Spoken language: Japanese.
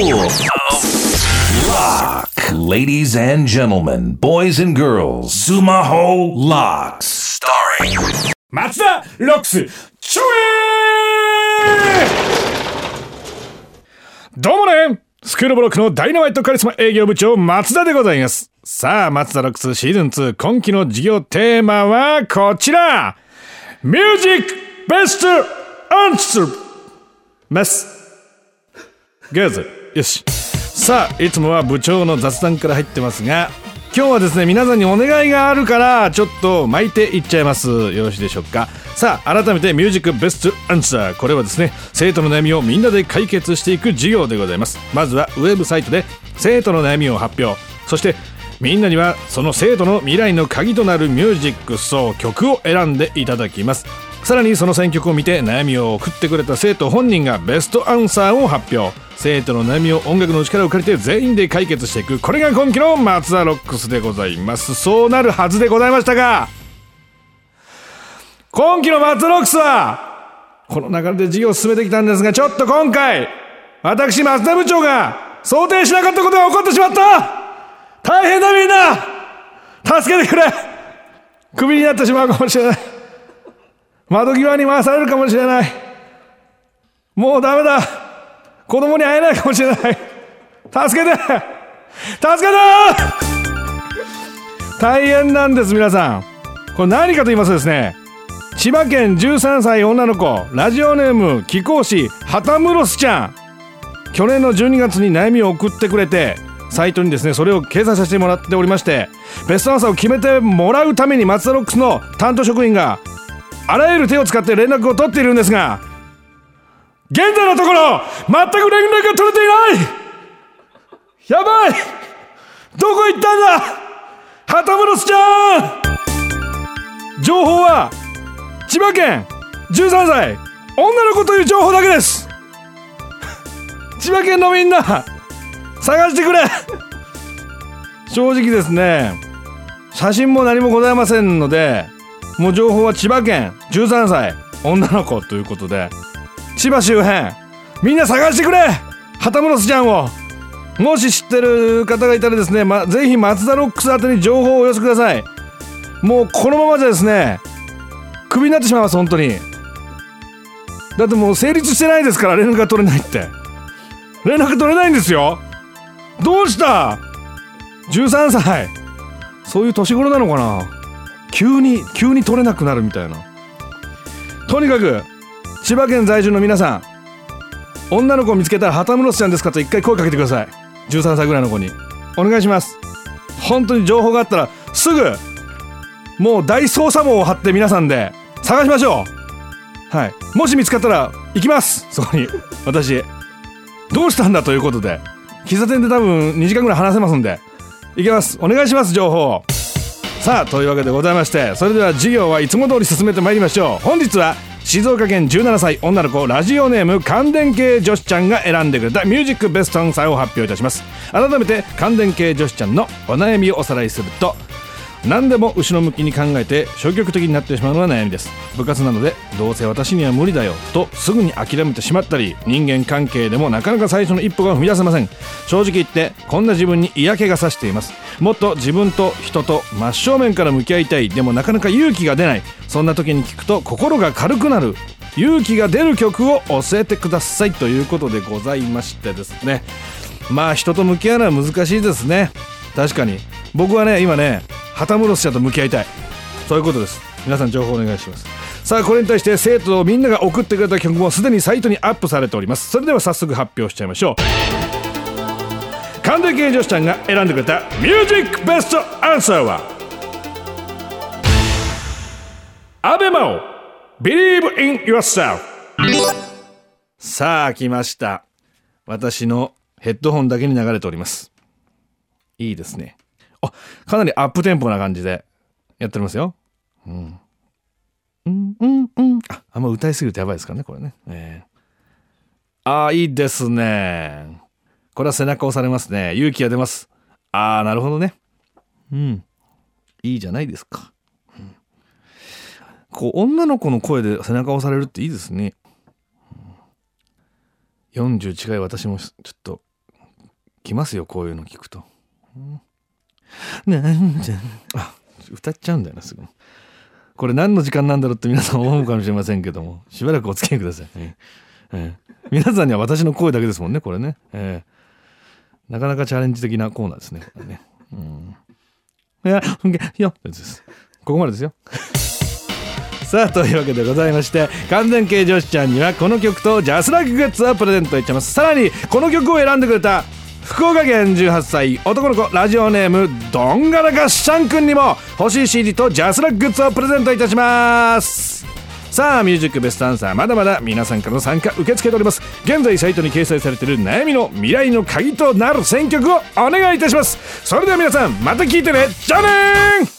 Lock. Ladies and gentlemen, boys and girls, Sumaho Locks. Starring 松田ロックスちょえどうもね。スクールブロックのダイナマイトカリスマ営業部長松田でございます。さあ松田ロックスシーズン2今期の授業テーマはこちら。ミュージックベストアンサーメス。グーズよし。さあいつもは部長の雑談から入ってますが今日はですね皆さんにお願いがあるからちょっと巻いていっちゃいます。よろしいでしょうか。さあ改めてミュージックベストアンサーこれはですね生徒の悩みをみんなで解決していく授業でございます。まずはウェブサイトで生徒の悩みを発表。そしてみんなにはその生徒の未来の鍵となるミュージックそう曲を選んでいただきます。さらにその選曲を見て悩みを送ってくれた生徒本人がベストアンサーを発表。生徒の悩みを音楽の力を借りて全員で解決していく。これが今期の松田ロックスでございます。そうなるはずでございましたが今期の松田ロックスはこの流れで授業を進めてきたんですがちょっと今回私松田部長が想定しなかったことが起こってしまった。大変だみんな。助けてくれ。クビになってしまうかもしれない。窓際に回されるかもしれない。もうダメだ。子供に会えないかもしれない。助けて！助けて！大変なんです皆さん。これ何かと言いますとですね千葉県13歳女の子ラジオネーム貴公子ハタムロスちゃん。去年の12月に悩みを送ってくれてサイトにですねそれを掲載させてもらっておりましてベストアンサーを決めてもらうために松田ロックスの担当職員があらゆる手を使って連絡を取っているんですが現在のところ全く連絡が取れていない。やばい。どこ行ったんだ。ハタムロスちゃん情報は千葉県。13歳。女の子という情報だけです。千葉県のみんな探してくれ。正直ですね写真も何もございませんのでもう情報は千葉県。13歳。女の子ということで。千葉周辺みんな探してくれハタムロスちゃんを。もし知ってる方がいたらですね、ま、ぜひ松田ロックス宛てに情報をお寄せください。もうこのままじゃですねクビになってしまいます本当に。だってもう成立してないですから連絡が取れないって。連絡取れないんですよ。どうした？13歳。そういう年頃なのかな？急に急に取れなくなるみたいな。とにかく千葉県在住の皆さん女の子を見つけたら旗室ちゃんですかと一回声かけてください。13歳ぐらいの子に。お願いします。本当に情報があったらすぐもう大捜査網を張って皆さんで探しましょう。はい。もし見つかったら行きます。そこに。私どうしたんだということで。喫茶店で多分2時間ぐらい話せますんで。行きます。お願いします情報さあというわけでございましてそれでは授業はいつも通り進めてまいりましょう。本日は静岡県17歳女の子ラジオネーム感電系女子ちゃんが選んでくれたミュージックベストアンサーを発表いたします。改めて感電系女子ちゃんのお悩みをおさらいすると何でも後ろ向きに考えて消極的になってしまうのが悩みです。部活なのでどうせ私には無理だよとすぐに諦めてしまったり人間関係でもなかなか最初の一歩が踏み出せません。正直言ってこんな自分に嫌気がさしています。もっと自分と人と真正面から向き合いたいでもなかなか勇気が出ない。そんな時に聞くと心が軽くなる。勇気が出る曲を教えてください。ということでございましてですね。まあ人と向き合うのは難しいですね。確かに。僕はね今ね旗室ちゃんと向き合いたい。そういうことです。皆さん情報お願いします。さあこれに対して生徒みんなが送ってくれた曲もすでにサイトにアップされております。それでは早速発表しちゃいましょう。神田系女子ちゃんが選んでくれたミュージックベストアンサーはアベマを Believe in yourself さあ来ました。私のヘッドホンだけに流れております。いいですね。あかなりアップテンポな感じでやっておりますよ。うん。うんうんうん。ああんま歌いすぎるとやばいですからねこれね。えー、ああいいですね。これは背中押されますね。勇気が出ます。ああなるほどね。うん。いいじゃないですか。こう女の子の声で背中押されるっていいですね。40近い私もちょっと来ますよこういうの聞くと、うん。なんじゃ。あ歌っちゃうんだよなすぐ。これ何の時間なんだろうって皆さん思うかもしれませんけどもしばらくお付き合いください、ええ。皆さんには私の声だけですもんねこれね、ええ、なかなかチャレンジ的なコーナーですね。ね、うん、いやいやです。ここまでですよ。さあというわけでございまして完全形女子ちゃんにはこの曲とジャスラックグッズをプレゼントいっちゃいます。さらにこの曲を選んでくれた福岡県18歳男の子ラジオネームどんがらがっしゃんくんにも欲しい CD とジャスラックグッズをプレゼントいたします。さあミュージックベストアンサーまだまだ皆さんからの参加受け付けております。現在サイトに掲載されている悩みの未来の鍵となる選曲をお願いいたします。それでは皆さんまた聞いてね。じゃあね